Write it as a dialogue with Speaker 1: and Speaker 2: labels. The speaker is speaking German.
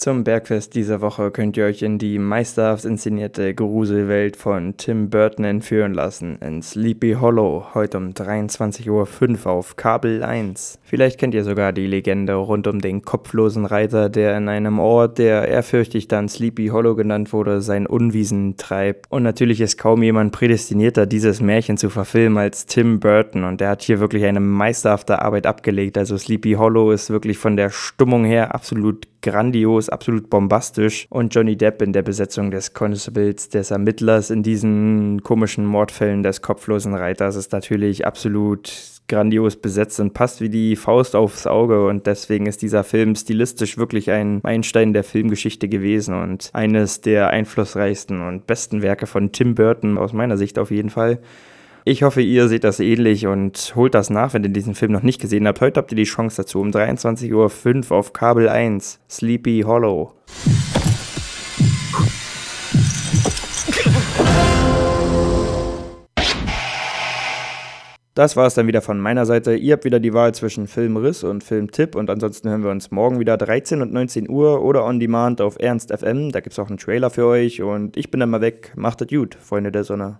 Speaker 1: Zum Bergfest dieser Woche könnt ihr euch in die meisterhaft inszenierte Gruselwelt von Tim Burton entführen lassen, in Sleepy Hollow, heute um 23.05 Uhr auf Kabel 1. Vielleicht kennt ihr sogar die Legende rund um den kopflosen Reiter, der in einem Ort, der ehrfürchtig dann Sleepy Hollow genannt wurde, sein Unwiesen treibt. Und natürlich ist kaum jemand prädestinierter, dieses Märchen zu verfilmen als Tim Burton und der hat hier wirklich eine meisterhafte Arbeit abgelegt. Also Sleepy Hollow ist wirklich von der Stimmung her absolut grandios, absolut bombastisch. Und Johnny Depp in der Besetzung des Constables, des Ermittlers in diesen komischen Mordfällen des kopflosen Reiters ist natürlich absolut grandios besetzt und passt wie die Faust aufs Auge. Und deswegen ist dieser Film stilistisch wirklich ein Meilenstein der Filmgeschichte gewesen und eines der einflussreichsten und besten Werke von Tim Burton aus meiner Sicht auf jeden Fall. Ich hoffe, ihr seht das ähnlich und holt das nach, wenn ihr diesen Film noch nicht gesehen habt. Heute habt ihr die Chance dazu um 23.05 Uhr auf Kabel 1. Sleepy Hollow. Das war es dann wieder von meiner Seite. Ihr habt wieder die Wahl zwischen Filmriss und Filmtipp und ansonsten hören wir uns morgen wieder 13 und 19 Uhr oder on demand auf Ernst FM. Da gibt es auch einen Trailer für euch und ich bin dann mal weg. Macht es gut, Freunde der Sonne.